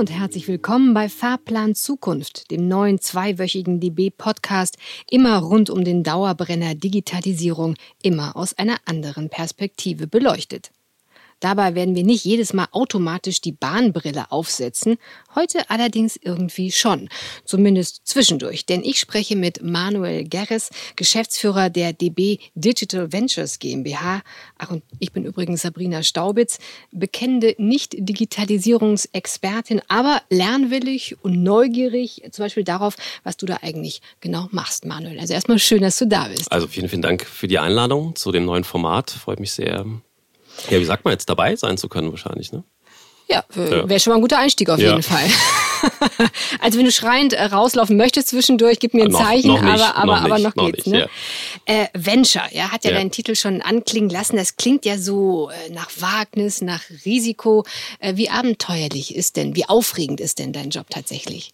Und herzlich willkommen bei Fahrplan Zukunft, dem neuen zweiwöchigen DB-Podcast, immer rund um den Dauerbrenner Digitalisierung, immer aus einer anderen Perspektive beleuchtet. Dabei werden wir nicht jedes Mal automatisch die Bahnbrille aufsetzen, heute allerdings irgendwie schon, zumindest zwischendurch, denn ich spreche mit Manuel Gerres, Geschäftsführer der DB Digital Ventures GmbH. Ach, und ich bin übrigens Sabrina Staubitz, bekennende Nicht-Digitalisierungsexpertin, aber lernwillig und neugierig, zum Beispiel darauf, was du da eigentlich genau machst, Manuel. Also erstmal schön, dass du da bist. Also vielen, vielen Dank für die Einladung zu dem neuen Format. Freut mich sehr, ja, wie sagt man jetzt, dabei sein zu können wahrscheinlich, ne? Ja, wäre schon mal ein guter Einstieg auf ja. jeden Fall. also wenn du schreiend äh, rauslaufen möchtest zwischendurch, gib mir ein Zeichen, noch, noch nicht, aber, aber, noch aber noch, noch geht's. Nicht, ne? Ja. Äh, Venture, ja, hat ja, ja, deinen Titel schon anklingen lassen. Das klingt ja so äh, nach Wagnis, nach Risiko. Äh, wie abenteuerlich ist denn, wie aufregend ist denn dein Job tatsächlich?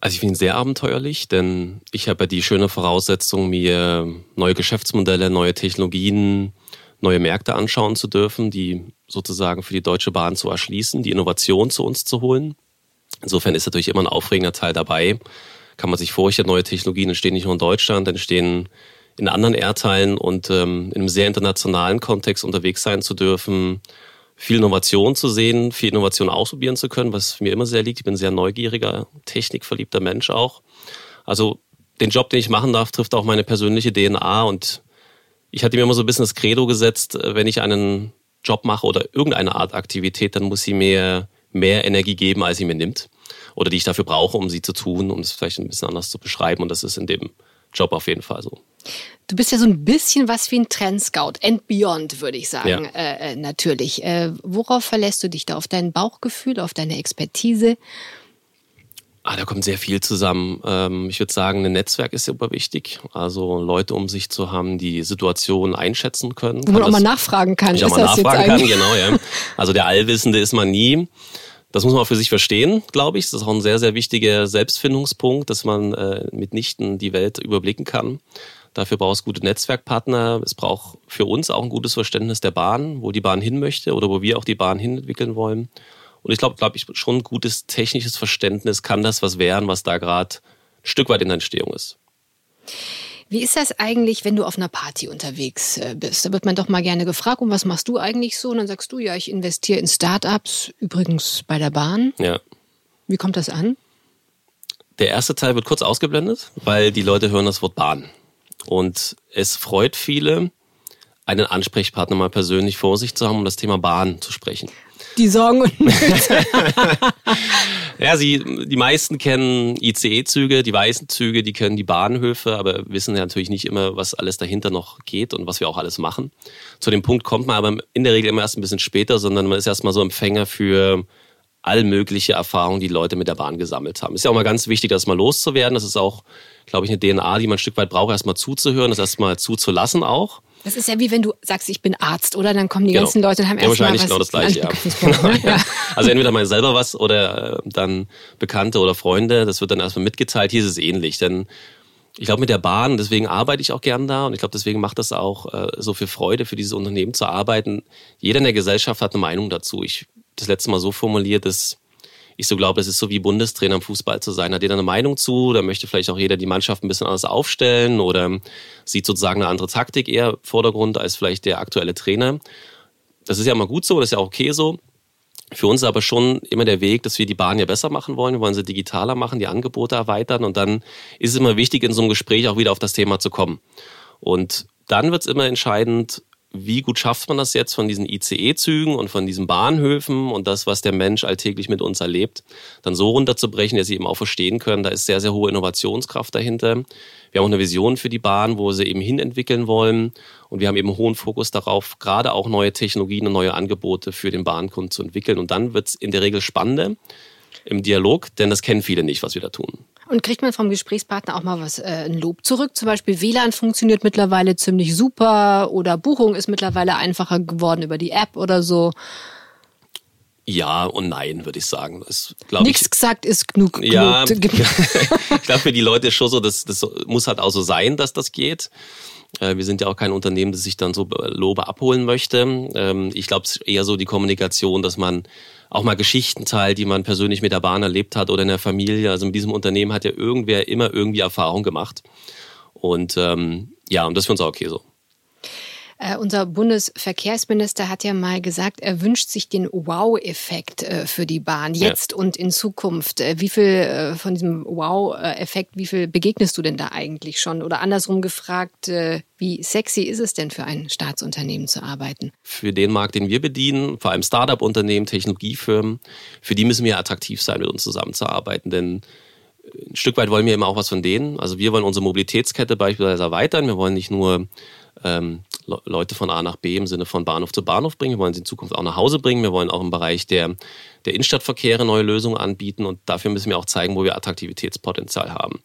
Also ich finde ihn sehr abenteuerlich, denn ich habe ja die schöne Voraussetzung, mir neue Geschäftsmodelle, neue Technologien, neue Märkte anschauen zu dürfen, die sozusagen für die Deutsche Bahn zu erschließen, die Innovation zu uns zu holen. Insofern ist natürlich immer ein aufregender Teil dabei. Kann man sich vorstellen, neue Technologien entstehen nicht nur in Deutschland, entstehen in anderen Erdteilen und ähm, in einem sehr internationalen Kontext unterwegs sein zu dürfen, viel Innovation zu sehen, viel Innovation ausprobieren zu können, was mir immer sehr liegt. Ich bin ein sehr neugieriger, technikverliebter Mensch auch. Also den Job, den ich machen darf, trifft auch meine persönliche DNA und ich hatte mir immer so ein bisschen das Credo gesetzt, äh, wenn ich einen Job mache oder irgendeine Art Aktivität, dann muss sie mir mehr Energie geben, als sie mir nimmt. Oder die ich dafür brauche, um sie zu tun, um es vielleicht ein bisschen anders zu beschreiben. Und das ist in dem Job auf jeden Fall so. Du bist ja so ein bisschen was wie ein Trendscout, and beyond, würde ich sagen, ja. äh, äh natürlich. Äh, worauf verlässt du dich da? Auf dein Bauchgefühl, auf deine Expertise? Ah, da kommt sehr viel zusammen. Ähm, ich würde sagen, ein Netzwerk ist super wichtig. Also Leute um sich zu haben, die Situation einschätzen können. Wo man auch mal nachfragen kann. Ich auch mal nachfragen kann, genau, ja. Also der Allwissende ist man nie. Das muss man auch für sich verstehen, glaube ich. Das ist auch ein sehr, sehr wichtiger Selbstfindungspunkt, dass man äh, mitnichten die Welt überblicken kann. Dafür braucht es gute Netzwerkpartner. Es braucht für uns auch ein gutes Verständnis der Bahn, wo die Bahn hin möchte oder wo wir auch die Bahn hin entwickeln wollen. Und ich glaube, glaube ich, schon ein gutes technisches Verständnis kann das was werden, was da gerade ein Stück weit in der Entstehung ist. Wie ist das eigentlich, wenn du auf einer Party unterwegs äh, bist? Da wird man doch mal gerne gefragt, und was machst du eigentlich so? Und dann sagst du, ja, ich investiere in Startups, übrigens bei der Bahn. Ja. Wie kommt das an? Der erste Teil wird kurz ausgeblendet, weil die Leute hören das Wort Bahn. Und es freut viele, einen Ansprechpartner mal persönlich vor sich zu haben, um das Thema Bahn zu sprechen die Sorgen und Nöte. ja, sie, die meisten kennen ICE-Züge, die weißen Züge, die kennen die Bahnhöfe, aber wissen ja natürlich nicht immer, was alles dahinter noch geht und was wir auch alles machen. Zu dem Punkt kommt man aber in der Regel immer erst ein bisschen später, sondern man ist erstmal so Empfänger für all mögliche Erfahrungen, die Leute mit der Bahn gesammelt haben. Ist ja auch mal ganz wichtig, das mal loszuwerden. Das ist auch, glaube ich, eine DNA, die man ein Stück weit braucht, erstmal zuzuhören, das erstmal zuzulassen auch. Das ist ja wie wenn du sagst, ich bin Arzt, oder? Dann kommen die genau. ganzen Leute und haben ja, erstmal wahrscheinlich genau das Gleiche. Ja. ja. Also entweder mal selber was oder äh, dann Bekannte oder Freunde. Das wird dann erstmal mitgeteilt. Hier ist es ähnlich, denn ich glaube mit der Bahn, deswegen arbeite ich auch gern da und ich glaube deswegen macht das auch äh, so viel Freude für dieses Unternehmen zu arbeiten. Jeder in der Gesellschaft hat eine Meinung dazu. Ich das letzte Mal so formuliert, dass ich so glaube, es ist so wie Bundestrainer im Fußball zu sein. Hat jeder eine Meinung zu? Da möchte vielleicht auch jeder die Mannschaft ein bisschen anders aufstellen oder sieht sozusagen eine andere Taktik eher Vordergrund als vielleicht der aktuelle Trainer. Das ist ja immer gut so, das ist ja auch okay so. Für uns aber schon immer der Weg, dass wir die Bahn ja besser machen wollen. Wir wollen sie digitaler machen, die Angebote erweitern. Und dann ist es immer wichtig, in so einem Gespräch auch wieder auf das Thema zu kommen. Und dann wird es immer entscheidend, wie gut schafft man das jetzt von diesen ICE-Zügen und von diesen Bahnhöfen und das, was der Mensch alltäglich mit uns erlebt, dann so runterzubrechen, dass sie eben auch verstehen können, da ist sehr, sehr hohe Innovationskraft dahinter. Wir haben auch eine Vision für die Bahn, wo sie eben hinentwickeln wollen und wir haben eben hohen Fokus darauf, gerade auch neue Technologien und neue Angebote für den Bahnkunden zu entwickeln und dann wird es in der Regel spannender im Dialog, denn das kennen viele nicht, was wir da tun. Und kriegt man vom Gesprächspartner auch mal was, äh, ein Lob zurück? Zum Beispiel WLAN funktioniert mittlerweile ziemlich super oder Buchung ist mittlerweile einfacher geworden über die App oder so. Ja und nein, würde ich sagen. Nichts ich, gesagt ist genug. Ja, ich glaube für die Leute schon so, das, das muss halt auch so sein, dass das geht. Äh, wir sind ja auch kein Unternehmen, das sich dann so Lobe abholen möchte. Ähm, ich glaube, es ist eher so die Kommunikation, dass man auch mal Geschichten teilt, die man persönlich mit der Bahn erlebt hat oder in der Familie. Also mit diesem Unternehmen hat ja irgendwer immer irgendwie Erfahrung gemacht. Und ähm, ja, und das ist für uns auch okay so. Äh, unser Bundesverkehrsminister hat ja mal gesagt, er wünscht sich den Wow-Effekt äh, für die Bahn jetzt ja. und in Zukunft. Äh, wie viel äh, von diesem Wow-Effekt, wie viel begegnest du denn da eigentlich schon? Oder andersrum gefragt, äh, wie sexy ist es denn für ein Staatsunternehmen zu arbeiten? Für den Markt, den wir bedienen, vor allem Startup-Unternehmen, Technologiefirmen, für die müssen wir attraktiv sein, mit uns zusammenzuarbeiten, denn ein Stück weit wollen wir immer auch was von denen. Also wir wollen unsere Mobilitätskette beispielsweise erweitern. Wir wollen nicht nur ähm, Leute von A nach B im Sinne von Bahnhof zu Bahnhof bringen. Wir wollen sie in Zukunft auch nach Hause bringen. Wir wollen auch im Bereich der, der Innenstadtverkehre neue Lösungen anbieten und dafür müssen wir auch zeigen, wo wir Attraktivitätspotenzial haben.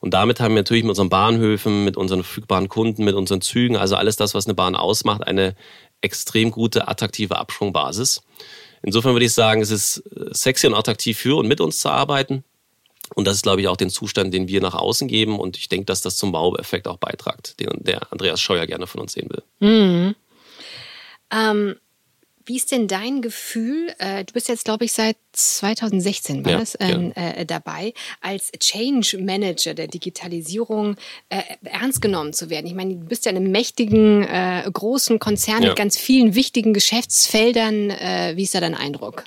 Und damit haben wir natürlich mit unseren Bahnhöfen, mit unseren verfügbaren Kunden, mit unseren Zügen, also alles das, was eine Bahn ausmacht, eine extrem gute, attraktive Absprungbasis. Insofern würde ich sagen, es ist sexy und attraktiv für und mit uns zu arbeiten. Und das ist, glaube ich, auch den Zustand, den wir nach außen geben. Und ich denke, dass das zum Wow-Effekt auch beitragt, den der Andreas Scheuer gerne von uns sehen will. Mhm. Ähm, wie ist denn dein Gefühl? Äh, du bist jetzt, glaube ich, seit 2016 war ja, das, ähm, ja. äh, dabei, als Change Manager der Digitalisierung äh, ernst genommen zu werden. Ich meine, du bist ja in einem mächtigen, äh, großen Konzern ja. mit ganz vielen wichtigen Geschäftsfeldern. Äh, wie ist da dein Eindruck?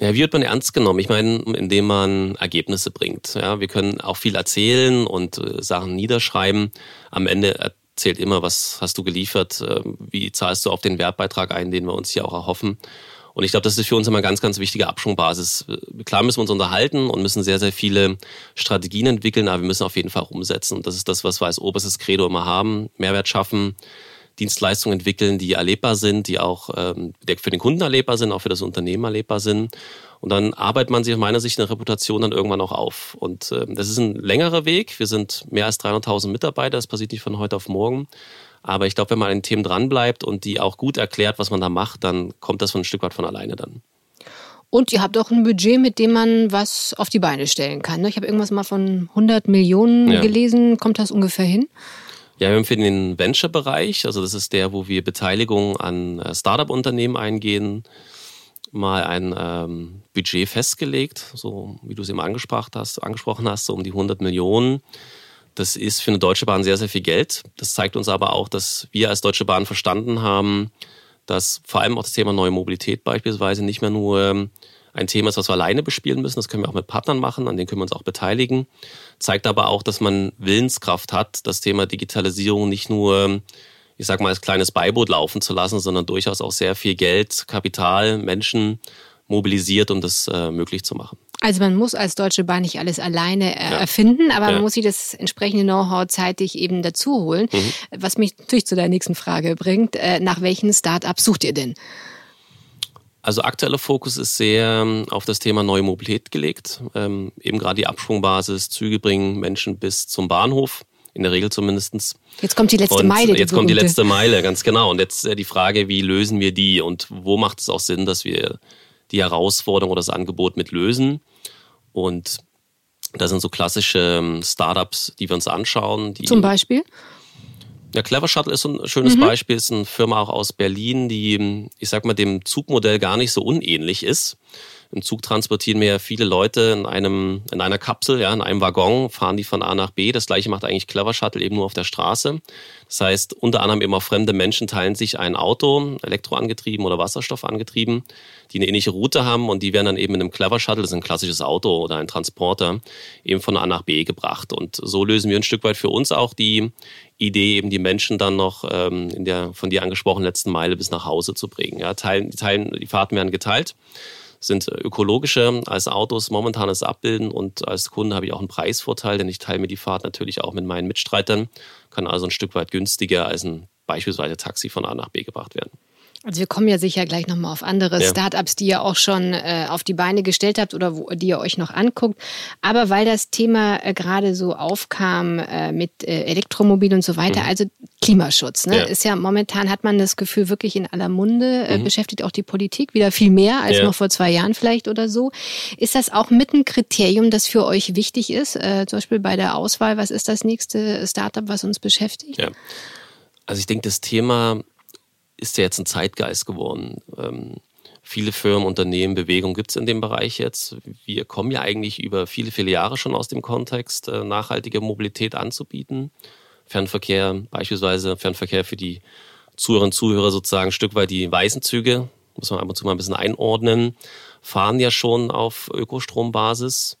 Ja, wie wird man ernst genommen? Ich meine, indem man Ergebnisse bringt. Ja, wir können auch viel erzählen und äh, Sachen niederschreiben. Am Ende erzählt immer, was hast du geliefert, äh, wie zahlst du auf den Wertbeitrag ein, den wir uns hier auch erhoffen. Und ich glaube, das ist für uns immer eine ganz, ganz wichtige Abschwungbasis. Klar müssen wir uns unterhalten und müssen sehr, sehr viele Strategien entwickeln, aber wir müssen auf jeden Fall umsetzen. Und das ist das, was wir als oberstes Credo immer haben. Mehrwert schaffen, Dienstleistungen entwickeln, die erlebbar sind, die auch ähm, für den Kunden erlebbar sind, auch für das Unternehmen erlebbar sind. Und dann arbeitet man sich aus meiner Sicht eine Reputation dann irgendwann auch auf. Und ähm, das ist ein längerer Weg. Wir sind mehr als 300.000 Mitarbeiter. Das passiert nicht von heute auf morgen. Aber ich glaube, wenn man an den Themen dranbleibt und die auch gut erklärt, was man da macht, dann kommt das von ein Stück weit von alleine dann. Und ihr habt auch ein Budget, mit dem man was auf die Beine stellen kann. Ne? Ich habe irgendwas mal von 100 Millionen ja. gelesen. Kommt das ungefähr hin? Ja, wir haben für den Venture-Bereich, also das ist der, wo wir Beteiligung an äh, Startup-Unternehmen eingehen, mal ein ähm, Budget festgelegt, so wie du es eben angesprochen hast, angesprochen hast, so um die 100 Millionen. Das ist für eine Deutsche Bahn sehr, sehr viel Geld. Das zeigt uns aber auch, dass wir als Deutsche Bahn verstanden haben, dass vor allem auch das Thema neue Mobilität beispielsweise nicht mehr nur ein Thema ist, was wir alleine bespielen müssen. Das können wir auch mit Partnern machen, an denen können wir uns auch beteiligen. Zeigt aber auch, dass man Willenskraft hat, das Thema Digitalisierung nicht nur, ich sag mal, als kleines Beiboot laufen zu lassen, sondern durchaus auch sehr viel Geld, Kapital, Menschen mobilisiert, um das äh, möglich zu machen. Also man muss als Deutsche Bahn nicht alles alleine äh, ja. erfinden, aber ja. man muss sich das entsprechende Know-how zeitig eben dazu holen. Mhm. Was mich natürlich zu der nächsten Frage bringt, äh, nach welchen Start-ups sucht ihr denn? Also aktueller Fokus ist sehr ähm, auf das Thema neue Mobilität gelegt. Ähm, eben gerade die Absprungbasis, Züge bringen Menschen bis zum Bahnhof, in der Regel zumindestens. Jetzt kommt die letzte und Meile. Die jetzt kommt die letzte Meile, ganz genau. Und jetzt die Frage, wie lösen wir die und wo macht es auch Sinn, dass wir die Herausforderung oder das Angebot mit lösen? Und das sind so klassische ähm, Startups, die wir uns anschauen. Die Zum Beispiel? Ja, Clever Shuttle ist ein schönes mhm. Beispiel, ist eine Firma auch aus Berlin, die, ich sag mal, dem Zugmodell gar nicht so unähnlich ist. Im Zug transportieren wir viele Leute in einem, in einer Kapsel, ja, in einem Waggon, fahren die von A nach B. Das gleiche macht eigentlich Clever Shuttle eben nur auf der Straße. Das heißt, unter anderem immer fremde Menschen teilen sich ein Auto, elektroangetrieben oder wasserstoffangetrieben, die eine ähnliche Route haben und die werden dann eben in einem Clever Shuttle, das ist ein klassisches Auto oder ein Transporter, eben von A nach B gebracht. Und so lösen wir ein Stück weit für uns auch die Idee, eben die Menschen dann noch ähm, in der von dir angesprochenen letzten Meile bis nach Hause zu bringen. Ja, teilen, teilen, die Fahrten werden geteilt sind ökologischer als Autos momentanes Abbilden und als Kunde habe ich auch einen Preisvorteil, denn ich teile mir die Fahrt natürlich auch mit meinen Mitstreitern, kann also ein Stück weit günstiger als ein beispielsweise Taxi von A nach B gebracht werden. Also wir kommen ja sicher gleich nochmal auf andere ja. Startups, die ihr auch schon äh, auf die Beine gestellt habt oder wo, die ihr euch noch anguckt. Aber weil das Thema äh, gerade so aufkam äh, mit äh, Elektromobil und so weiter, mhm. also Klimaschutz, ne? Ja. ist ja momentan hat man das Gefühl wirklich in aller Munde, äh, mhm. beschäftigt auch die Politik wieder viel mehr als ja. noch vor zwei Jahren vielleicht oder so. Ist das auch mit ein Kriterium, das für euch wichtig ist? Äh, zum Beispiel bei der Auswahl, was ist das nächste Startup, was uns beschäftigt? Ja. Also ich denke, das Thema ist ja jetzt ein Zeitgeist geworden. Ähm, Viele Firmen, Unternehmen, Bewegungen gibt es in dem Bereich jetzt. Wir kommen ja eigentlich über viele, viele Jahre schon aus dem Kontext, äh, nachhaltige Mobilität anzubieten. Fernverkehr, beispielsweise Fernverkehr für die Zuhörerinnen und Zuhörer sozusagen ein Stück weit die weißen Züge, muss man ab und zu mal ein bisschen einordnen, fahren ja schon auf Ökostrombasis.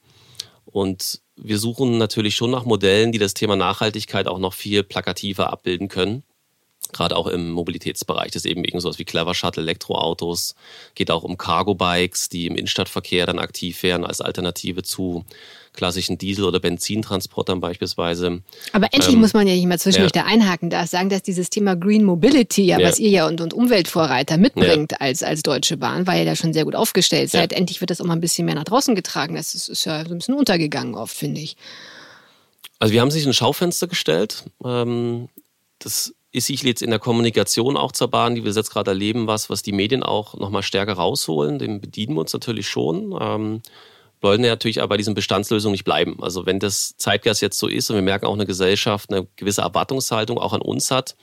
Und wir suchen natürlich schon nach Modellen, die das Thema Nachhaltigkeit auch noch viel plakativer abbilden können gerade auch im Mobilitätsbereich. Das ist eben irgend sowas wie Clever Shuttle, Elektroautos, geht auch um Cargo-Bikes, die im Innenstadtverkehr dann aktiv wären als Alternative zu klassischen Diesel- oder Benzintransportern beispielsweise. Aber endlich ähm, muss man ja nicht mal zwischendurch ja. da einhaken darf, sagen, dass dieses Thema Green Mobility, ja, ja. was ihr ja und, und Umweltvorreiter mitbringt ja. als, als Deutsche Bahn, weil ihr da schon sehr gut aufgestellt seid. Endlich wird das auch mal ein bisschen mehr nach draußen getragen. Das ist, ist ja so ein bisschen untergegangen oft, finde ich. Also wir haben sich ein Schaufenster gestellt. Ähm, das ist sicherlich jetzt in der Kommunikation auch zur Bahn, die wir jetzt gerade erleben, was, was die Medien auch nochmal stärker rausholen. Dem bedienen wir uns natürlich schon. Ähm, wollen ja natürlich aber bei diesen Bestandslösungen nicht bleiben. Also wenn das Zeitgeist jetzt so ist und wir merken auch eine Gesellschaft eine gewisse Erwartungshaltung auch an uns hat,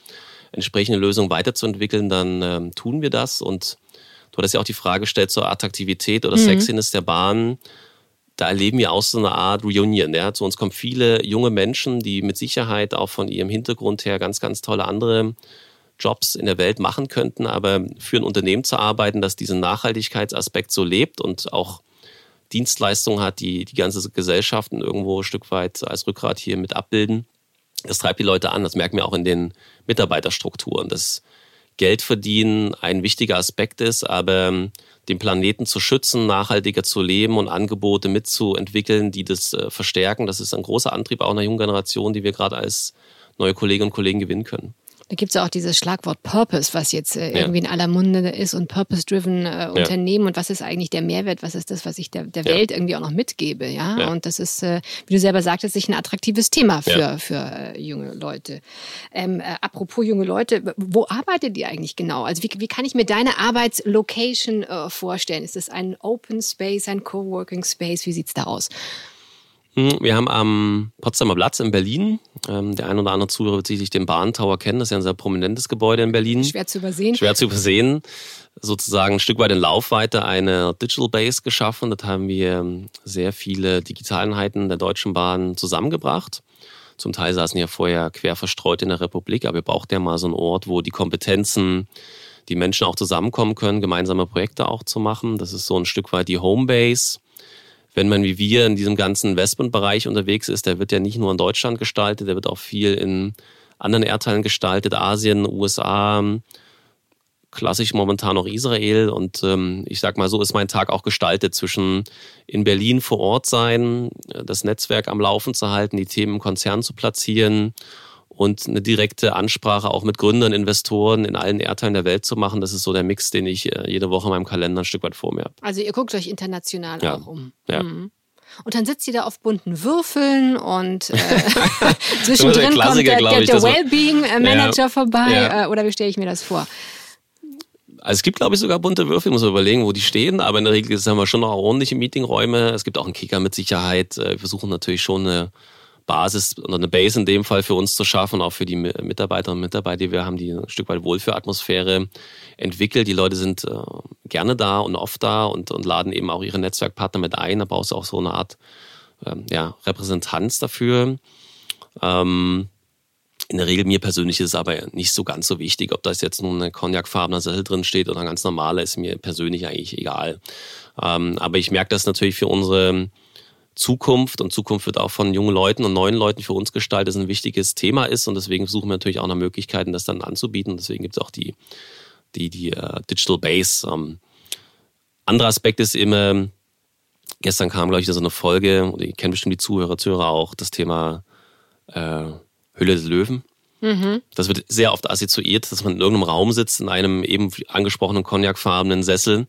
entsprechende Lösungen weiterzuentwickeln, dann ähm, tun wir das. Und du hattest ja auch die Frage gestellt zur Attraktivität oder mhm. Sexiness der Bahn da erleben wir auch so eine Art Reunion. Ja. Zu uns kommen viele junge Menschen, die mit Sicherheit auch von ihrem Hintergrund her ganz, ganz tolle andere Jobs in der Welt machen könnten, aber für ein Unternehmen zu arbeiten, das diesen Nachhaltigkeitsaspekt so lebt und auch Dienstleistungen hat, die die ganze Gesellschaft irgendwo ein Stück weit als Rückgrat hier mit abbilden. Das treibt die Leute an. Das merken wir auch in den Mitarbeiterstrukturen. Das Geld verdienen ein wichtiger Aspekt ist, aber den Planeten zu schützen, nachhaltiger zu leben und Angebote mitzuentwickeln, die das äh, verstärken. Das ist ein großer Antrieb auch einer jungen Generation, die wir gerade als neue Kolleginnen und Kollegen gewinnen können. Da gibt es ja auch dieses Schlagwort Purpose, was jetzt äh, irgendwie ja. in aller Munde ist und Purpose-driven äh, Unternehmen ja. und was ist eigentlich der Mehrwert, was ist das, was ich der, der Welt irgendwie auch noch mitgebe, ja? Und das ist, äh, wie du selber sagtest, sich ein attraktives Thema für, für äh, junge Leute. Ähm, äh, apropos junge Leute, wo arbeitet ihr eigentlich genau? Also wie, wie kann ich mir deine Arbeitslocation äh, vorstellen? Ist das ein Open Space, ein Coworking Space? Wie sieht es da aus? Hm, wir haben am Potsdamer Platz in Berlin, ähm, der ein oder andere Zuhörer wird sicherlich den Bahntower kennen, das ist ja ein sehr prominentes Gebäude in Berlin. Schwer zu übersehen. Schwer zu übersehen. Sozusagen ein Stück weit in Laufweite eine Digital Base geschaffen. Dort haben wir ähm, sehr viele Digitaleinheiten der Deutschen Bahn zusammengebracht. Zum Teil saßen ja vorher quer verstreut in der Republik, aber wir brauchten ja mal so einen Ort, wo die Kompetenzen, die Menschen auch zusammenkommen können, gemeinsame Projekte auch zu machen. Das ist so ein Stück weit die Homebase wenn man wie wir in diesem ganzen Investmentbereich unterwegs ist, der wird ja nicht nur in Deutschland gestaltet, der wird auch viel in anderen Erdteilen gestaltet, Asien, USA, klassisch momentan auch Israel. Und ähm, ich sag mal, so ist mein Tag auch gestaltet zwischen in Berlin vor Ort sein, das Netzwerk am Laufen zu halten, die Themen im Konzern zu platzieren und eine direkte Ansprache auch mit Gründern, Investoren in allen Erdteilen der Welt zu machen. Das ist so der Mix, den ich äh, jede Woche in meinem Kalender ein Stück weit vor mir habe. Also ihr guckt euch international ja. auch um. Ja. Mhm. Und dann sitzt ihr da auf bunten Würfeln und äh, zwischendrin kommt der, der, der Wellbeing-Manager ja. vorbei. Ja. Äh, oder wie stelle ich mir das vor? Also es gibt, glaube ich, sogar bunte Würfel, muss man überlegen, wo die stehen, aber in der Regel haben wir schon noch ordentliche Meetingräume. Es gibt auch einen Kicker mit Sicherheit. Äh, wir versuchen natürlich schon eine Basis oder eine Base in dem Fall für uns zu schaffen, auch für die Mitarbeiterinnen und Mitarbeiter, die wir haben, die ein Stück weit Wohlfühlatmosphäre entwickelt. Die Leute sind äh, gerne da und oft da und, und laden eben auch ihre Netzwerkpartner mit ein. Da brauchst du auch so eine Art ähm, ja, Repräsentanz dafür. Ähm, in der Regel mir persönlich ist es aber nicht so ganz so wichtig, ob das jetzt nun ein cognacfarbener Sessel drin steht oder ein ganz normaler, ist mir persönlich eigentlich egal. Ähm, aber ich merke das natürlich für unsere Zukunft und Zukunft wird auch von jungen Leuten und neuen Leuten für uns gestaltet, ein wichtiges Thema ist und deswegen suchen wir natürlich auch nach Möglichkeiten, das dann anzubieten. Deswegen gibt es auch die, die, die uh, Digital Base. Ähm, anderer Aspekt ist immer, gestern kam, glaube ich, so eine Folge, oder ihr kennt bestimmt die Zuhörer, Zuhörer auch, das Thema äh, Hülle des Löwen. Mhm. Das wird sehr oft assoziiert, dass man in irgendeinem Raum sitzt, in einem eben angesprochenen cognacfarbenen Sessel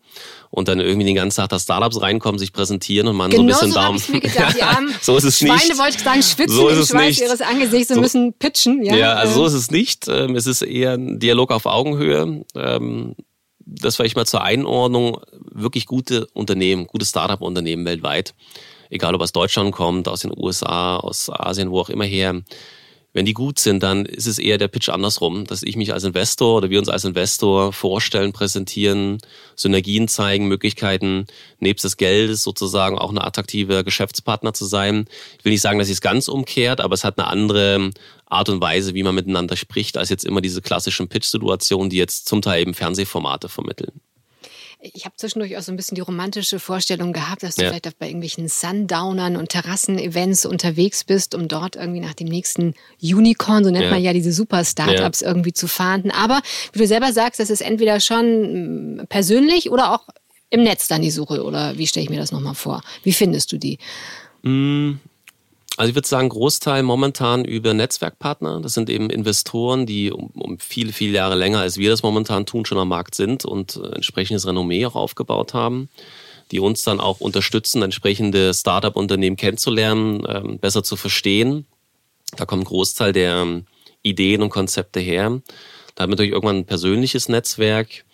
und dann irgendwie den ganzen Tag da Startups reinkommen, sich präsentieren und man genau so ein bisschen so Daumen. Ich mir gedacht. Die armen so ist es Schweine, nicht. wollte ich sagen, schwitzen so ist es Schweiß nicht. ihres Angesichts und so, müssen pitchen. Ja, ja also so ist es nicht. Ähm, es ist eher ein Dialog auf Augenhöhe. Ähm, das war ich mal zur Einordnung. Wirklich gute Unternehmen, gute Startup-Unternehmen weltweit. Egal ob aus Deutschland kommt, aus den USA, aus Asien, wo auch immer her Wenn die gut sind, dann ist es eher der Pitch andersrum, dass ich mich als Investor oder wir uns als Investor vorstellen, präsentieren, Synergien zeigen, Möglichkeiten, nebst des Geldes sozusagen auch ein attraktiver Geschäftspartner zu sein. Ich will nicht sagen, dass es ganz umkehrt, aber es hat eine andere Art und Weise, wie man miteinander spricht, als jetzt immer diese klassischen Pitch-Situationen, die jetzt zum Teil eben Fernsehformate vermitteln. Ich habe zwischendurch auch so ein bisschen die romantische Vorstellung gehabt, dass du ja. vielleicht auch bei irgendwelchen Sundownern und Terrassen-Events unterwegs bist, um dort irgendwie nach dem nächsten Unicorn, so nennt ja. man ja diese Super-Startups, ja. irgendwie zu fahnden. Aber wie du selber sagst, das ist entweder schon mm, persönlich oder auch im Netz dann die Suche. Oder wie stelle ich mir das nochmal vor? Wie findest du die? Also ich würde sagen, Großteil momentan über Netzwerkpartner. Das sind eben Investoren, die um, um viele, viele Jahre länger, als wir das momentan tun, schon am Markt sind und äh, entsprechendes Renommee auch aufgebaut haben, die uns dann auch unterstützen, entsprechende Startup-Unternehmen kennenzulernen, ähm, besser zu verstehen. Da kommt Großteil der ähm, Ideen und Konzepte her. Da haben wir natürlich irgendwann ein persönliches Netzwerk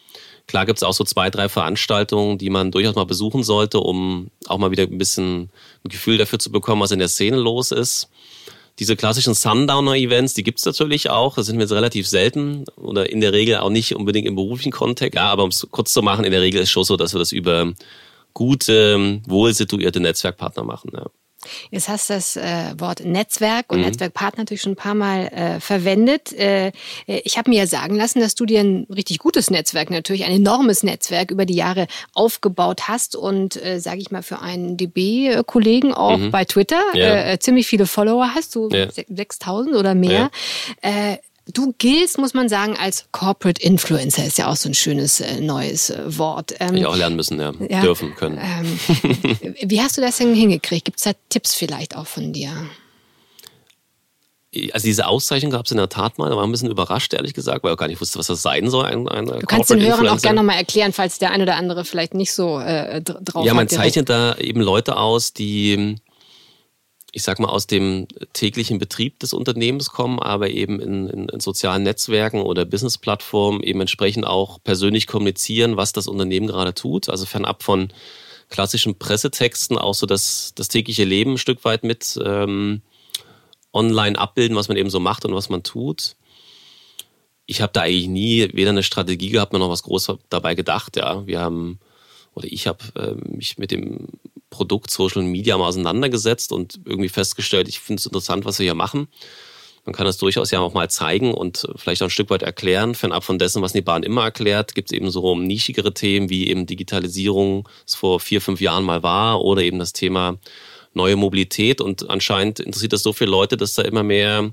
Klar gibt es auch so zwei, drei Veranstaltungen, die man durchaus mal besuchen sollte, um auch mal wieder ein bisschen ein Gefühl dafür zu bekommen, was in der Szene los ist. Diese klassischen Sundowner-Events, die gibt es natürlich auch. Das sind jetzt relativ selten oder in der Regel auch nicht unbedingt im beruflichen Kontext. Ja, aber um es kurz zu machen, in der Regel ist es schon so, dass wir das über gute, wohl situierte Netzwerkpartner machen. Ja. Jetzt hast du das äh, Wort Netzwerk und mhm. Netzwerkpartner natürlich schon ein paar Mal äh, verwendet. Äh, äh ich habe mir ja sagen lassen, dass du dir ein richtig gutes Netzwerk, natürlich ein enormes Netzwerk über die Jahre aufgebaut hast und, äh, sage ich mal, für einen DB-Kollegen auch mhm. bei Twitter ja. äh, ziemlich viele Follower hast, so ja. 6000 oder mehr. Ja. Du giltst, muss man sagen, als Corporate Influencer, ist ja auch so ein schönes äh, neues äh, Wort. Ähm, ich auch lernen müssen, ja, ja dürfen können. Ähm, wie hast du das denn hingekriegt? Gibt es da Tipps vielleicht auch von dir? Also diese Auszeichnung gab es in der Tat mal, da war ein bisschen überrascht, ehrlich gesagt, weil ich gar nicht wusste, was das sein soll. Ein, ein du kannst den Hörern auch gerne nochmal erklären, falls der eine oder andere vielleicht nicht so äh, drauf Ja, man zeichnet da eben Leute aus, die ich sag mal, aus dem täglichen Betrieb des Unternehmens kommen, aber eben in, in, in sozialen Netzwerken oder Business-Plattformen eben entsprechend auch persönlich kommunizieren, was das Unternehmen gerade tut. Also fernab von klassischen Pressetexten auch so das, das tägliche Leben ein Stück weit mit ähm, online abbilden, was man eben so macht und was man tut. Ich habe da eigentlich nie weder eine Strategie gehabt noch was groß dabei gedacht. Ja, wir haben oder ich habe äh, mich mit dem Produkt Social Media mal auseinandergesetzt und irgendwie festgestellt, ich finde es interessant, was wir hier machen. Man kann das durchaus ja auch mal zeigen und vielleicht auch ein Stück weit erklären. Fernab von dessen, was die Bahn immer erklärt, gibt es eben so nischigere Themen wie eben Digitalisierung, es vor vier, fünf Jahren mal war, oder eben das Thema neue Mobilität. Und anscheinend interessiert das so viele Leute, dass da immer mehr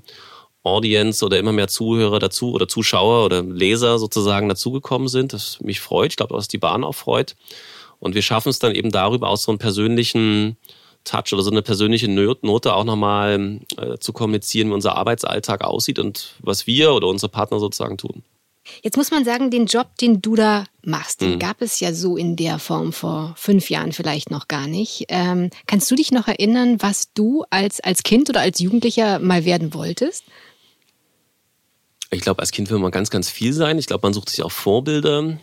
Audience oder immer mehr Zuhörer dazu oder Zuschauer oder Leser sozusagen dazugekommen sind. Das mich freut. Ich glaube, dass die Bahn auch freut. Und wir schaffen es dann eben darüber aus so einem persönlichen Touch oder so eine persönliche Note auch nochmal äh, zu kommunizieren, wie unser Arbeitsalltag aussieht und was wir oder unsere Partner sozusagen tun. Jetzt muss man sagen, den Job, den du da machst, den mhm. gab es ja so in der Form vor fünf Jahren vielleicht noch gar nicht. Ähm, kannst du dich noch erinnern, was du als, als Kind oder als Jugendlicher mal werden wolltest? Ich glaube, als Kind will man ganz, ganz viel sein. Ich glaube, man sucht sich auch Vorbilder.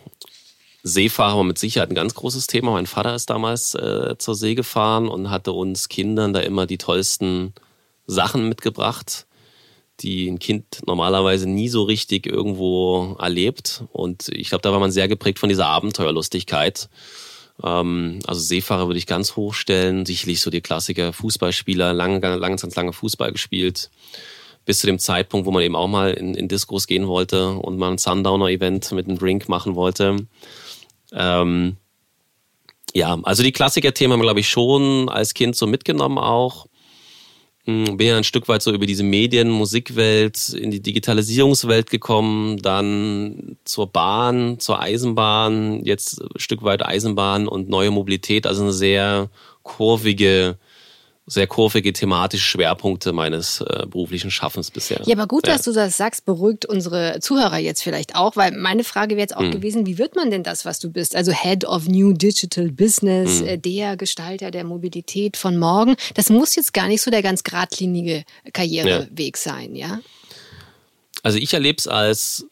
Seefahrer war mit Sicherheit ein ganz großes Thema. Mein Vater ist damals äh, zur See gefahren und hatte uns Kindern da immer die tollsten Sachen mitgebracht, die ein Kind normalerweise nie so richtig irgendwo erlebt. Und ich glaube, da war man sehr geprägt von dieser Abenteuerlustigkeit. Ähm, also Seefahrer würde ich ganz hoch stellen. Sicherlich so die Klassiker Fußballspieler, lange, lange, ganz lange Fußball gespielt bis zu dem Zeitpunkt, wo man eben auch mal in, in Discos gehen wollte und mal ein Sundowner-Event mit einem Drink machen wollte. Ähm, ja, also die Klassiker-Themen haben wir, glaube ich, schon als Kind so mitgenommen auch. Hm, bin ja ein Stück weit so über diese Medien, Musikwelt, in die Digitalisierungswelt gekommen, dann zur Bahn, zur Eisenbahn, jetzt ein Stück weit Eisenbahn und neue Mobilität, also eine sehr kurvige sehr kurvige thematische Schwerpunkte meines äh, beruflichen Schaffens bisher. Ja, aber gut, ja. dass du das sagst, beruhigt unsere Zuhörer jetzt vielleicht auch, weil meine Frage wäre jetzt auch mhm. gewesen, wie wird man denn das, was du bist? Also Head of New Digital Business, mhm. äh, der Gestalter der Mobilität von morgen. Das muss jetzt gar nicht so der ganz geradlinige Karriereweg ja. sein, ja? Also ich erlebe es als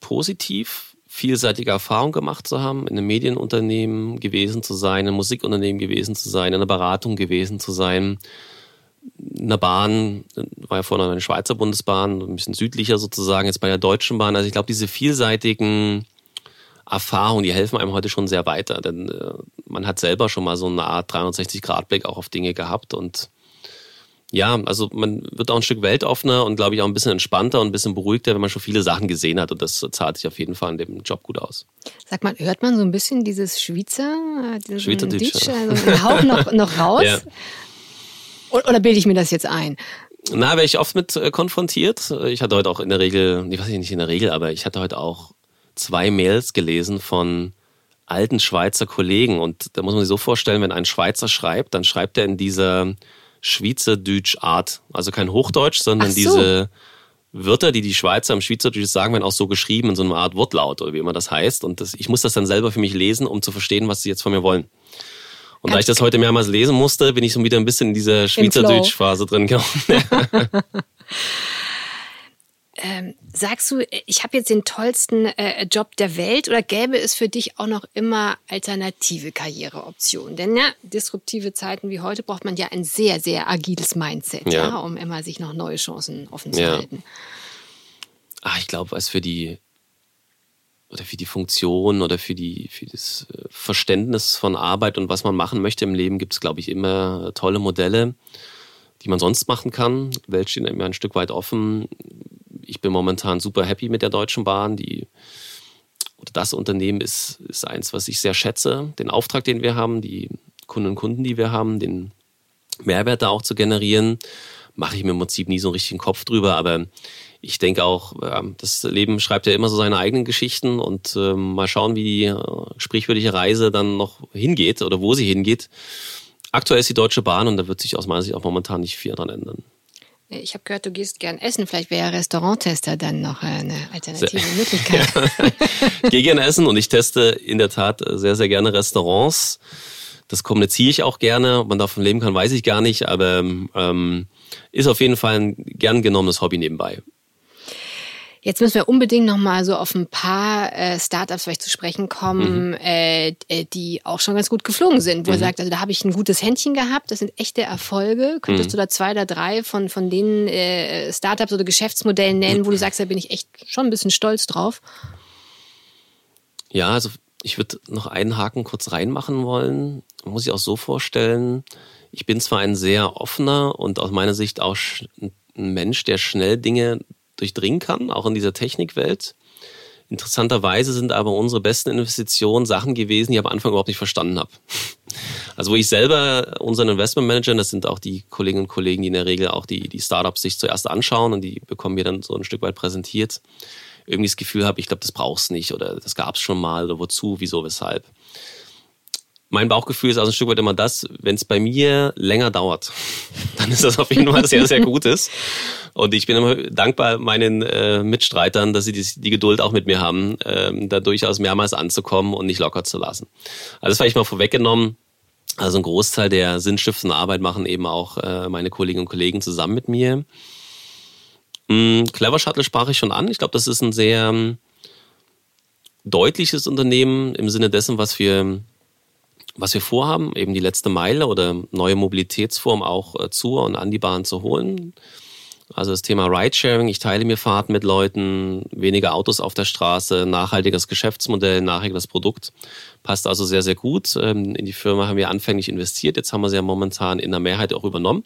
positiv vielseitige Erfahrung gemacht zu haben, in einem Medienunternehmen gewesen zu sein, in einem Musikunternehmen gewesen zu sein, in einer Beratung gewesen zu sein, in der Bahn, war ja vorher eine Schweizer Bundesbahn, ein bisschen südlicher sozusagen, jetzt bei der Deutschen Bahn. Also ich glaube, diese vielseitigen Erfahrungen, die helfen einem heute schon sehr weiter, denn äh, man hat selber schon mal so eine Art 360-Grad-Blick auch auf Dinge gehabt und ja, also man wird auch ein Stück weltoffener und glaube ich auch ein bisschen entspannter und ein bisschen beruhigter, wenn man schon viele Sachen gesehen hat und das zahlt sich auf jeden Fall in dem Job gut aus. Sag mal, hört man so ein bisschen dieses Schweizer, dieses Schweizerdeutsch, also einen Hauch noch, noch raus? Ja. Oder bilde ich mir das jetzt ein? Na, wäre ich oft mit äh, konfrontiert. Ich hatte heute auch in der Regel, ich weiß nicht in der Regel, aber ich hatte heute auch zwei Mails gelesen von alten Schweizer Kollegen. Und da muss man sich so vorstellen, wenn ein Schweizer schreibt, dann schreibt er in dieser Schweizerdeutsch Art. Also kein Hochdeutsch, sondern so. diese Wörter, die die Schweizer im Schweizerdeutsch sagen, werden auch so geschrieben in so einer Art Wortlaut oder wie immer das heißt. Und das, ich muss das dann selber für mich lesen, um zu verstehen, was sie jetzt von mir wollen. Und da ich das heute mehrmals lesen musste, bin ich so wieder ein bisschen in dieser Schweizerdeutsch-Phase drin gekommen. ähm, sagst du, ich habe jetzt den tollsten äh, Job der Welt oder gäbe es für dich auch noch immer alternative Karriereoptionen? Denn ja, disruptive Zeiten wie heute braucht man ja ein sehr, sehr agiles Mindset, ja. ja um immer sich noch neue Chancen offen zu ja. halten. Ach, ich glaube, was für die oder für die Funktion oder für die für das äh, Verständnis von Arbeit und was man machen möchte im Leben gibt es, glaube ich, immer tolle Modelle, die man sonst machen kann. Die Welt steht immer ein Stück weit offen. Ich bin momentan super happy mit der Deutschen Bahn. Die das Unternehmen ist, ist eins, was ich sehr schätze. Den Auftrag, den wir haben, die Kunden und Kunden, die wir haben, den Mehrwert da auch zu generieren, mache ich mir im Prinzip nie so einen richtigen Kopf drüber. Aber ich denke auch, das Leben schreibt ja immer so seine eigenen Geschichten und ähm, mal schauen, wie die äh, sprichwörtliche Reise dann noch hingeht oder wo sie hingeht. Aktuell ist die Deutsche Bahn und da wird sich aus meiner Sicht auch momentan nicht viel dran ändern. Ich habe gehört, du gehst gern essen. Vielleicht wäre Restauranttester dann noch eine alternative Möglichkeit. Ja. Ich gehe gerne essen und ich teste in der Tat sehr, sehr gerne Restaurants. Das kommuniziere ich auch gerne. Ob man davon leben kann, weiß ich gar nicht, aber ähm, ist auf jeden Fall ein gern genommenes Hobby nebenbei. Jetzt müssen wir unbedingt noch mal so auf ein paar äh, Startups vielleicht zu sprechen kommen, mhm. äh, äh die auch schon ganz gut geflogen sind. Wo mhm. er sagt, also da habe ich ein gutes Händchen gehabt, das sind echte Erfolge. Könntest mhm. du da zwei oder drei von, von den äh, Startups oder Geschäftsmodellen nennen, wo du sagst, da bin ich echt schon ein bisschen stolz drauf? Ja, also ich würde noch einen Haken kurz reinmachen wollen. Muss sich auch so vorstellen, ich bin zwar ein sehr offener und aus meiner Sicht auch ein Mensch, der schnell Dinge durchdringen kann, auch in dieser Technikwelt. Interessanterweise sind aber unsere besten Investitionen Sachen gewesen, die ich am Anfang überhaupt nicht verstanden habe. Also wo ich selber unseren Investmentmanager, das sind auch die Kolleginnen und Kollegen, die in der Regel auch die, die Startups sich zuerst anschauen und die bekommen mir dann so ein Stück weit präsentiert, irgendwie das Gefühl habe, ich glaube, das brauchst nicht oder das gab es schon mal oder wozu, wieso, weshalb mein Bauchgefühl ist also ein Stück weit immer das, wenn es bei mir länger dauert, dann ist das auf jeden Fall sehr, sehr Gutes. Und ich bin immer dankbar meinen äh, Mitstreitern, dass sie die, die, Geduld auch mit mir haben, ähm, da durchaus mehrmals anzukommen und nicht locker zu lassen. Also das war ich mal vorweggenommen. Also ein Großteil der sinnstiftenden Arbeit machen eben auch äh, meine Kolleginnen und Kollegen zusammen mit mir. Mhm, Clever Shuttle sprach ich schon an. Ich glaube, das ist ein sehr ähm, deutliches Unternehmen im Sinne dessen, was wir was wir vorhaben, eben die letzte Meile oder neue Mobilitätsform auch äh, zu und an die Bahn zu holen. Also das Thema Ridesharing, ich teile mir Fahrten mit Leuten, weniger Autos auf der Straße, nachhaltiges Geschäftsmodell, nachhaltiges Produkt. Passt also sehr, sehr gut. Ähm, in die Firma haben wir anfänglich investiert, jetzt haben wir sie ja momentan in der Mehrheit auch übernommen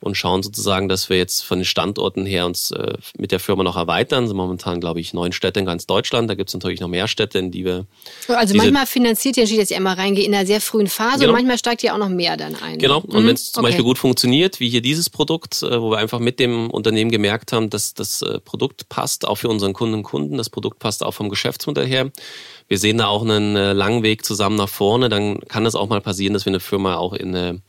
und schauen sozusagen, dass wir jetzt von den Standorten her uns äh, mit der Firma noch erweitern. sind momentan, glaube ich, neun Städte in ganz Deutschland. Da gibt es natürlich noch mehr Städte, in die wir. Also manchmal finanziert ihr, dass ich einmal reingehe, in einer sehr frühen Phase genau. und manchmal steigt ihr auch noch mehr dann ein. Genau. Und mhm. wenn es zum okay. Beispiel gut funktioniert, wie hier dieses Produkt, äh, wo wir einfach mit dem Unternehmen gemerkt haben, dass das äh, Produkt passt, auch für unseren Kunden und Kunden, das Produkt passt auch vom Geschäftsmodell her. Wir sehen da auch einen langen Weg zusammen nach vorne. Dann kann es auch mal passieren, dass wir eine Firma auch in eine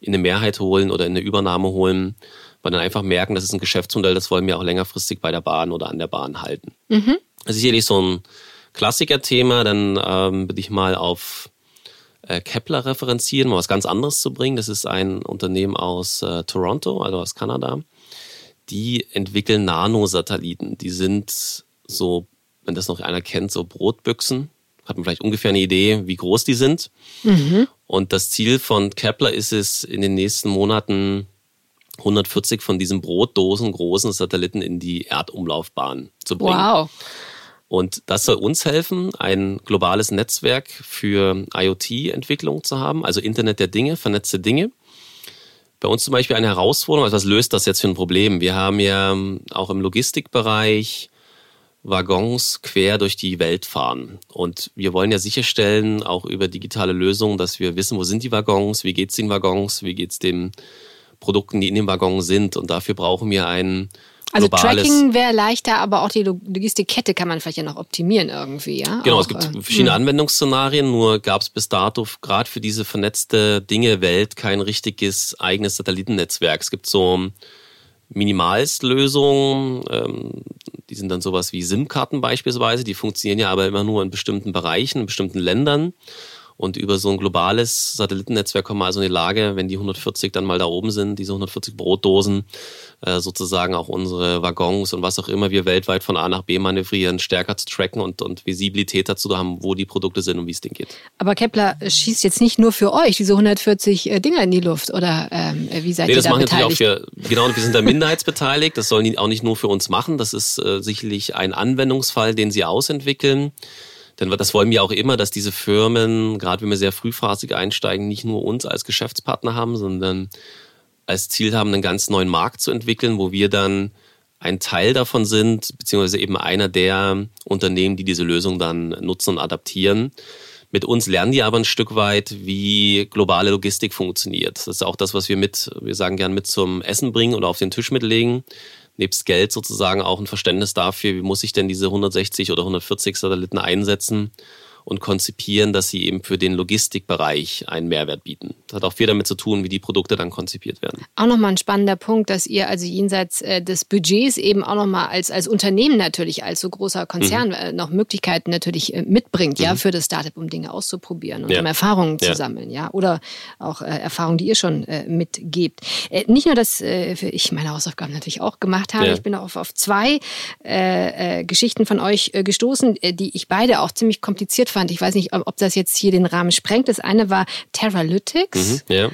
in eine Mehrheit holen oder in eine Übernahme holen, weil dann einfach merken, das ist ein Geschäftsmodell, das wollen wir auch längerfristig bei der Bahn oder an der Bahn halten. Mhm. Das ist sicherlich so ein Klassiker-Thema. Dann ähm, will ich mal auf äh, Kepler referenzieren, mal was ganz anderes zu bringen. Das ist ein Unternehmen aus äh, Toronto, also aus Kanada. Die entwickeln Nanosatelliten. Die sind so, wenn das noch einer kennt, so Brotbüchsen. Hat man vielleicht ungefähr eine Idee, wie groß die sind. Mhm. Und das Ziel von Kepler ist es, in den nächsten Monaten 140 von diesen Brotdosen großen Satelliten in die Erdumlaufbahn zu bringen. Wow. Und das soll uns helfen, ein globales Netzwerk für IoT-Entwicklung zu haben, also Internet der Dinge, vernetzte Dinge. Bei uns zum Beispiel eine Herausforderung, also was löst das jetzt für ein Problem? Wir haben ja auch im Logistikbereich Waggons quer durch die Welt fahren. Und wir wollen ja sicherstellen, auch über digitale Lösungen, dass wir wissen, wo sind die Waggons, wie geht es den Waggons, wie geht es den Produkten, die in den Waggons sind. Und dafür brauchen wir einen also Tracking wäre leichter, aber auch die Logistikkette kann man vielleicht ja noch optimieren irgendwie, ja? Genau, auch, es gibt äh, verschiedene hm. Anwendungsszenarien, nur gab es bis dato gerade für diese vernetzte Dinge-Welt kein richtiges eigenes Satellitennetzwerk. Es gibt so Minimalslösungen, ähm, die sind dann sowas wie SIM-Karten beispielsweise, die funktionieren ja aber immer nur in bestimmten Bereichen, in bestimmten Ländern. Und über so ein globales Satellitennetzwerk kommen wir also in die Lage, wenn die 140 dann mal da oben sind, diese 140 Brotdosen, äh, sozusagen auch unsere Waggons und was auch immer wir weltweit von A nach B manövrieren, stärker zu tracken und, und Visibilität dazu haben, wo die Produkte sind und wie es denen geht. Aber Kepler schießt jetzt nicht nur für euch diese 140 äh, Dinger in die Luft oder ähm, wie seid nee, ihr da beteiligt? Natürlich auch für, genau, wir sind da minderheitsbeteiligt. Das sollen die auch nicht nur für uns machen. Das ist äh, sicherlich ein Anwendungsfall, den sie ausentwickeln. Denn das wollen wir auch immer, dass diese Firmen, gerade wenn wir sehr frühphasig einsteigen, nicht nur uns als Geschäftspartner haben, sondern als Ziel haben, einen ganz neuen Markt zu entwickeln, wo wir dann ein Teil davon sind, beziehungsweise eben einer der Unternehmen, die diese Lösung dann nutzen und adaptieren. Mit uns lernen die aber ein Stück weit, wie globale Logistik funktioniert. Das ist auch das, was wir mit, wir sagen gern mit zum Essen bringen oder auf den Tisch mitlegen nebst Geld sozusagen auch ein Verständnis dafür, wie muss ich denn diese 160 oder 140 Satelliten einsetzen und konzipieren, dass sie eben für den Logistikbereich einen Mehrwert bieten. Das hat auch viel damit zu tun, wie die Produkte dann konzipiert werden. Auch nochmal ein spannender Punkt, dass ihr also jenseits äh, des Budgets eben auch nochmal als, als Unternehmen natürlich, als so großer Konzern mhm. Äh, noch Möglichkeiten natürlich äh, mitbringt, mhm. ja, für das Startup, um Dinge auszuprobieren und ja. um Erfahrungen zu ja. sammeln, ja, oder auch Erfahrungen, die ihr schon mitgebt. nicht nur, dass ich meine Hausaufgaben natürlich auch gemacht habe, ja. ich bin auch auf, auf zwei Geschichten von euch gestoßen, die ich beide auch ziemlich kompliziert fand. Ich weiß nicht, ob das jetzt hier den Rahmen sprengt. Das eine war Terralytics. Mhm, ja.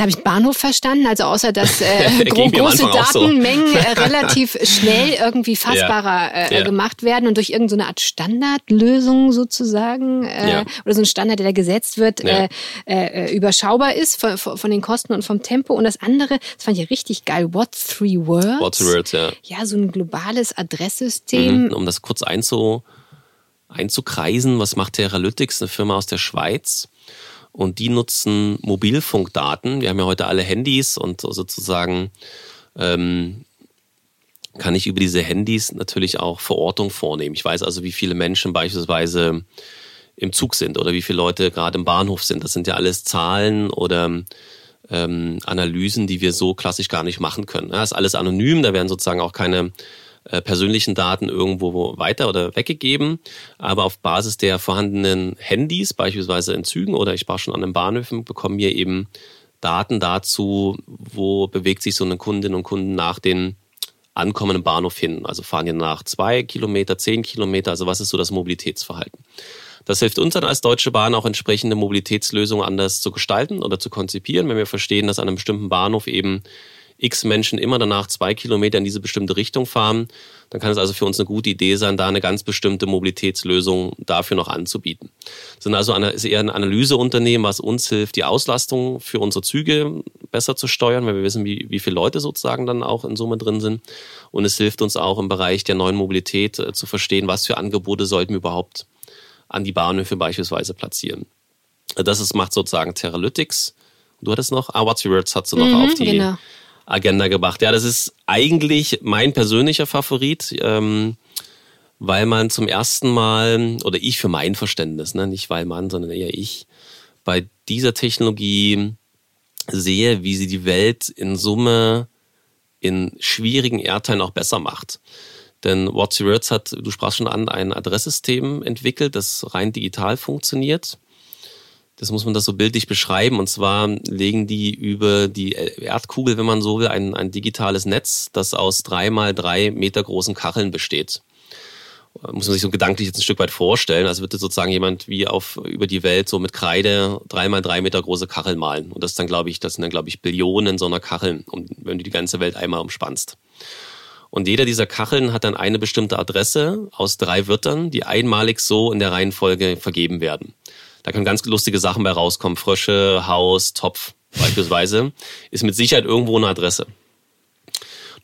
Da habe ich Bahnhof verstanden, also außer dass äh, große Datenmengen so. äh, relativ schnell irgendwie fassbarer äh, ja. gemacht werden und durch irgendeine so Art Standardlösung sozusagen äh, ja. oder so ein Standard, der da gesetzt wird, ja. äh, überschaubar ist von, von, den Kosten und vom Tempo. Und das andere, das fand ich richtig geil, What Three Words. What Three Words, ja. Ja, so ein globales Adresssystem. Mhm, um das kurz einzu einzukreisen. Was macht Teralytics, eine Firma aus der Schweiz? Und die nutzen Mobilfunkdaten. Wir haben ja heute alle Handys und sozusagen ähm, kann ich über diese Handys natürlich auch Verortung vornehmen. Ich weiß also, wie viele Menschen beispielsweise im Zug sind oder wie viele Leute gerade im Bahnhof sind. Das sind ja alles Zahlen oder ähm, Analysen, die wir so klassisch gar nicht machen können. Das ist alles anonym, da werden sozusagen auch keine äh, persönlichen Daten irgendwo weiter oder weggegeben. Aber auf Basis der vorhandenen Handys, beispielsweise in Zügen oder ich war schon an den Bahnhöfen, bekommen wir eben Daten dazu, wo bewegt sich so eine Kundin und Kunden nach den ankommenden Bahnhof hin. Also fahren die nach zwei Kilometer, zehn Kilometer, also was ist so das Mobilitätsverhalten? Das hilft uns dann als Deutsche Bahn auch entsprechende Mobilitätslösungen anders zu gestalten oder zu konzipieren, wenn wir verstehen, dass an einem bestimmten Bahnhof eben x Menschen immer danach zwei Kilometer in diese bestimmte Richtung fahren, dann kann es also für uns eine gute Idee sein, da eine ganz bestimmte Mobilitätslösung dafür noch anzubieten. Das sind also eine, ist eher ein Analyseunternehmen, was uns hilft, die Auslastung für unsere Züge besser zu steuern, weil wir wissen, wie, wie viele Leute sozusagen dann auch in Summe drin sind. Und es hilft uns auch im Bereich der neuen Mobilität äh, zu verstehen, was für Angebote sollten wir überhaupt an die Bahnhöfe beispielsweise platzieren. Das ist, macht sozusagen Teralytics. Du hattest noch, ah, What's Your Words hast du noch mhm, auf die genau. Agenda gebracht. Ja, das ist eigentlich mein persönlicher Favorit, ähm, weil man zum ersten Mal, oder ich für mein Verständnis, ne, nicht weil man, sondern eher ich, bei dieser Technologie sehe, wie sie die Welt in Summe in schwierigen Erdteilen auch besser macht. Denn What's Words hat, du sprachst schon an, ein Adresssystem entwickelt, das rein digital funktioniert das muss man das so bildlich beschreiben. Und zwar legen die über die Erdkugel, wenn man so will, ein, ein digitales Netz, das aus drei mal drei Meter großen Kacheln besteht. muss man sich so gedanklich jetzt ein Stück weit vorstellen. Also würde sozusagen jemand wie auf über die Welt so mit Kreide dreimal drei Meter große Kacheln malen. Und das dann, glaube ich, das sind dann, glaube ich, Billionen so einer Kacheln, wenn du die ganze Welt einmal umspannst. Und jeder dieser Kacheln hat dann eine bestimmte Adresse aus drei Wörtern, die einmalig so in der Reihenfolge vergeben werden. Da können ganz lustige Sachen bei rauskommen. Frösche, Haus, Topf beispielsweise. Ist mit Sicherheit irgendwo eine Adresse.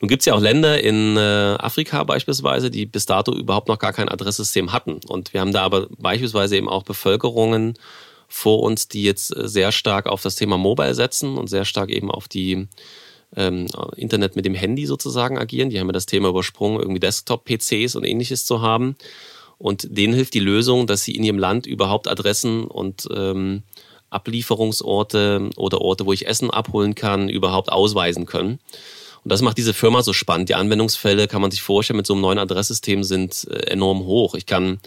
Nun gibt es ja auch Länder in äh, Afrika beispielsweise, die bis dato überhaupt noch gar kein Adresssystem hatten. Und wir haben da aber beispielsweise eben auch Bevölkerungen vor uns, die jetzt äh, sehr stark auf das Thema Mobile setzen und sehr stark eben auf die ähm, Internet mit dem Handy sozusagen agieren. Die haben ja das Thema übersprungen, irgendwie Desktop-PCs und ähnliches zu haben. Und denen hilft die Lösung, dass sie in ihrem Land überhaupt Adressen und ähm, Ablieferungsorte oder Orte, wo ich Essen abholen kann, überhaupt ausweisen können. Und das macht diese Firma so spannend. Die Anwendungsfälle, kann man sich vorstellen, mit so einem neuen Adresssystem sind äh, enorm hoch. Ich kann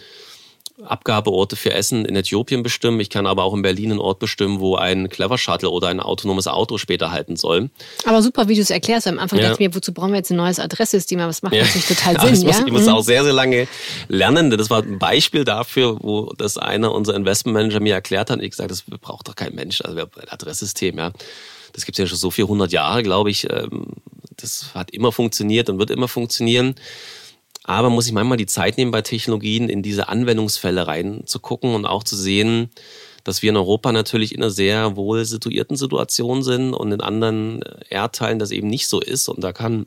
Abgabeorte für Essen in Äthiopien bestimmen. Ich kann aber auch in Berlin einen Ort bestimmen, wo ein Clever Shuttle oder ein autonomes Auto später halten soll. Aber super, wie du es erklärst. Am Anfang ja. dachte ich mir, wozu brauchen wir jetzt ein neues Adresssystem? Aber das macht ja. natürlich total Sinn. ich, muss, ja? ich muss mhm. auch sehr, sehr lange lernen. Das war ein Beispiel dafür, wo das einer unserer Investmentmanager mir erklärt hat. Und ich gesagt, das braucht doch kein Mensch. Also ein Adresssystem, ja. Das gibt es ja schon so viele hundert Jahre, glaube ich. Ähm, das hat immer funktioniert und wird immer funktionieren. Aber muss ich manchmal die Zeit nehmen, bei Technologien in diese Anwendungsfälle reinzugucken und auch zu sehen, dass wir in Europa natürlich in einer sehr wohl situierten Situation sind und in anderen Erdteilen das eben nicht so ist. Und da kann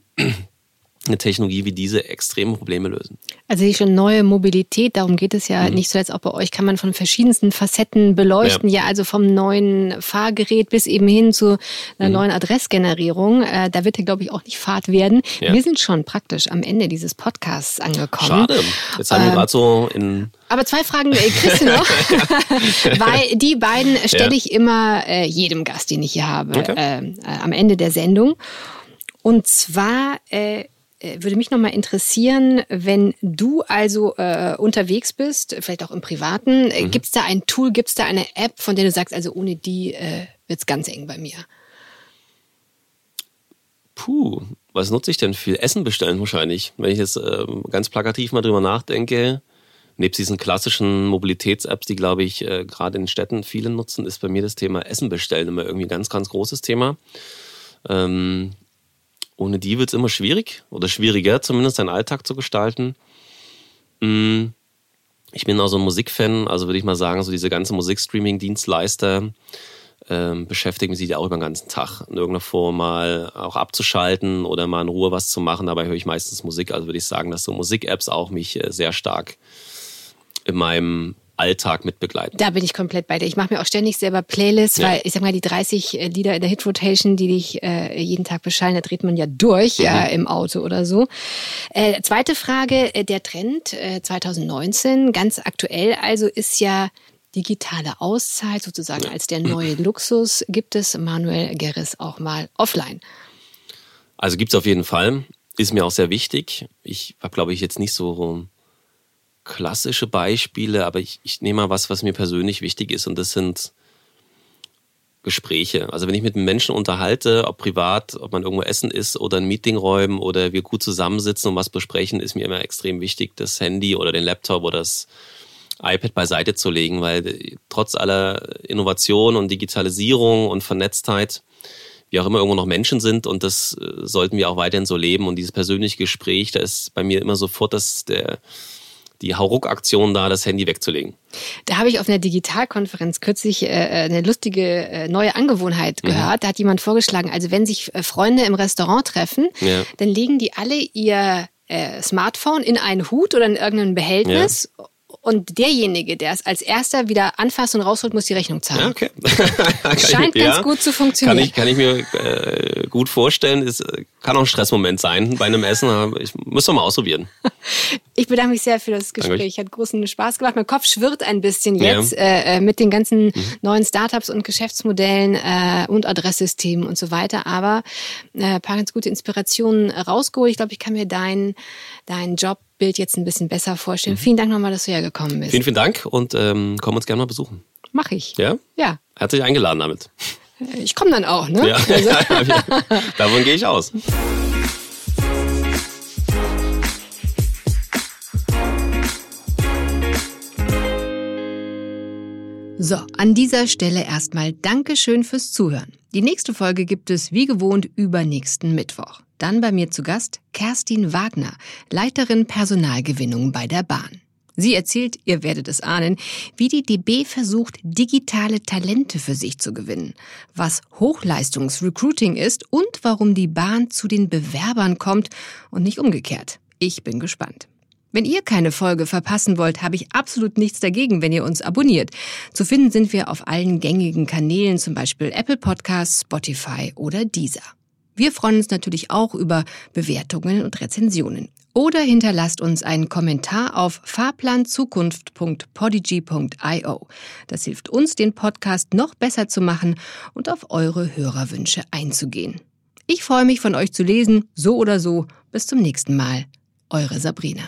eine Technologie wie diese extreme Probleme lösen. Also hier schon neue Mobilität, darum geht es ja mhm. nicht zuletzt auch bei euch, kann man von verschiedensten Facetten beleuchten. Ja, ja also vom neuen Fahrgerät bis eben hin zu einer mhm. neuen Adressgenerierung. Äh, da wird ja, glaube ich, auch nicht Fahrt werden. Ja. Wir sind schon praktisch am Ende dieses Podcasts angekommen. Schade. Jetzt haben wir ähm, gerade so in aber zwei Fragen äh, kriegst du noch, weil die beiden stelle ich immer äh, jedem Gast, den ich hier habe, okay. äh, äh, am Ende der Sendung. Und zwar äh, äh, würde mich nochmal interessieren, wenn du also äh, unterwegs bist, vielleicht auch im Privaten, äh, mhm. gibt es da ein Tool, gibt es da eine App, von der du sagst, also ohne die äh, wird es ganz eng bei mir? Puh, was nutze ich denn? Viel Essen bestellen wahrscheinlich. Wenn ich jetzt äh, ganz plakativ mal drüber nachdenke, nebst diesen klassischen Mobilitäts-Apps, die, glaube ich, äh, gerade in Städten viele nutzen, ist bei mir das Thema Essen bestellen immer irgendwie ein ganz, ganz großes Thema. Ähm, ohne die wird es immer schwierig oder schwieriger, zumindest seinen Alltag zu gestalten. Mm, ich bin auch so ein Musikfan, also würde ich mal sagen, so diese ganze Musikstreaming-Dienstleister ähm, beschäftigen sich ja auch über den ganzen Tag in irgendeiner Form mal auch abzuschalten oder mal in Ruhe was zu machen. Dabei höre ich meistens Musik. Also würde ich sagen, dass so Musik-Apps auch mich äh, sehr stark in meinem Alltag mit begleiten. Da bin ich komplett bei dir. Ich mache mir auch ständig selber Playlists, ja. weil ich sag mal, die 30 äh, Lieder in der Hit-Rotation, die dich äh, jeden Tag beschallen, da dreht man ja durch mhm. ja, im Auto oder so. Äh, zweite Frage, äh, der Trend äh, 2019, ganz aktuell also, ist ja digitale Auszeit sozusagen als der neue Luxus. Gibt es Manuel Gerris auch mal offline? Also gibt es auf jeden Fall. Ist mir auch sehr wichtig. Ich habe, glaube ich, jetzt nicht so klassische Beispiele, aber ich, ich nehme mal was, was mir persönlich wichtig ist und das sind Gespräche. Also wenn ich mit Menschen unterhalte, ob privat, ob man irgendwo essen ist oder in Meetingräumen oder wir gut zusammensitzen und was besprechen, ist mir immer extrem wichtig, das Handy oder den Laptop oder das iPad beiseite zu legen, weil trotz aller Innovation und Digitalisierung und Vernetztheit wir auch immer irgendwo noch Menschen sind und das äh, sollten wir auch weiterhin so leben. Und dieses persönliche Gespräch, da ist bei mir immer sofort das, der, die Hauruck-Aktion da, das Handy wegzulegen. Da habe ich auf einer Digitalkonferenz kürzlich äh, äh eine lustige äh, neue Angewohnheit mhm. gehört. Mhm. Da hat jemand vorgeschlagen, also wenn sich äh, Freunde im Restaurant treffen, ja. dann legen die alle ihr äh, Smartphone in einen Hut oder in irgendein Behältnis ja. Und derjenige, der es als erster wieder anfasst und rausholt, muss die Rechnung zahlen. Ja, okay. Scheint ich, ganz ja, gut zu funktionieren. Kann ich, kann ich mir äh, gut vorstellen. Es kann auch ein Stressmoment sein bei einem Essen. Ich muss doch mal ausprobieren. Ich bedanke mich sehr für das Gespräch. Hat großen Spaß gemacht. Mein Kopf schwirrt ein bisschen jetzt ja. äh, mit den ganzen mhm. neuen Startups und Geschäftsmodellen äh, und Adresssystemen und so weiter. Aber äh, paar ganz gute Inspirationen rausgeholt. Ich glaube, ich kann mir deinen deinen Job Bild jetzt ein bisschen besser vorstellen. Mhm. Vielen Dank nochmal, dass du hergekommen bist. Vielen, vielen Dank und ähm, komm uns gerne mal besuchen. Mach ich. Ja? Ja. Herzlich eingeladen damit. Äh, ich komme dann auch, ne? Ja. Also. Davon gehe ich aus. So, an dieser Stelle erstmal Dankeschön fürs Zuhören. Die nächste Folge gibt es wie gewohnt übernächsten Mittwoch. Dann bei mir zu Gast Kerstin Wagner, Leiterin Personalgewinnung bei der Bahn. Sie erzählt, ihr werdet es ahnen, wie die DB versucht, digitale Talente für sich zu gewinnen, was Hochleistungsrecruiting ist und warum die Bahn zu den Bewerbern kommt und nicht umgekehrt. Ich bin gespannt. Wenn ihr keine Folge verpassen wollt, habe ich absolut nichts dagegen, wenn ihr uns abonniert. Zu finden sind wir auf allen gängigen Kanälen, zum Beispiel Apple Podcasts, Spotify oder Deezer. Wir freuen uns natürlich auch über Bewertungen und Rezensionen. Oder hinterlasst uns einen Kommentar auf fahrplanzukunft.podigy.io. Das hilft uns, den Podcast noch besser zu machen und auf eure Hörerwünsche einzugehen. Ich freue mich von euch zu lesen, so oder so. Bis zum nächsten Mal. Eure Sabrina.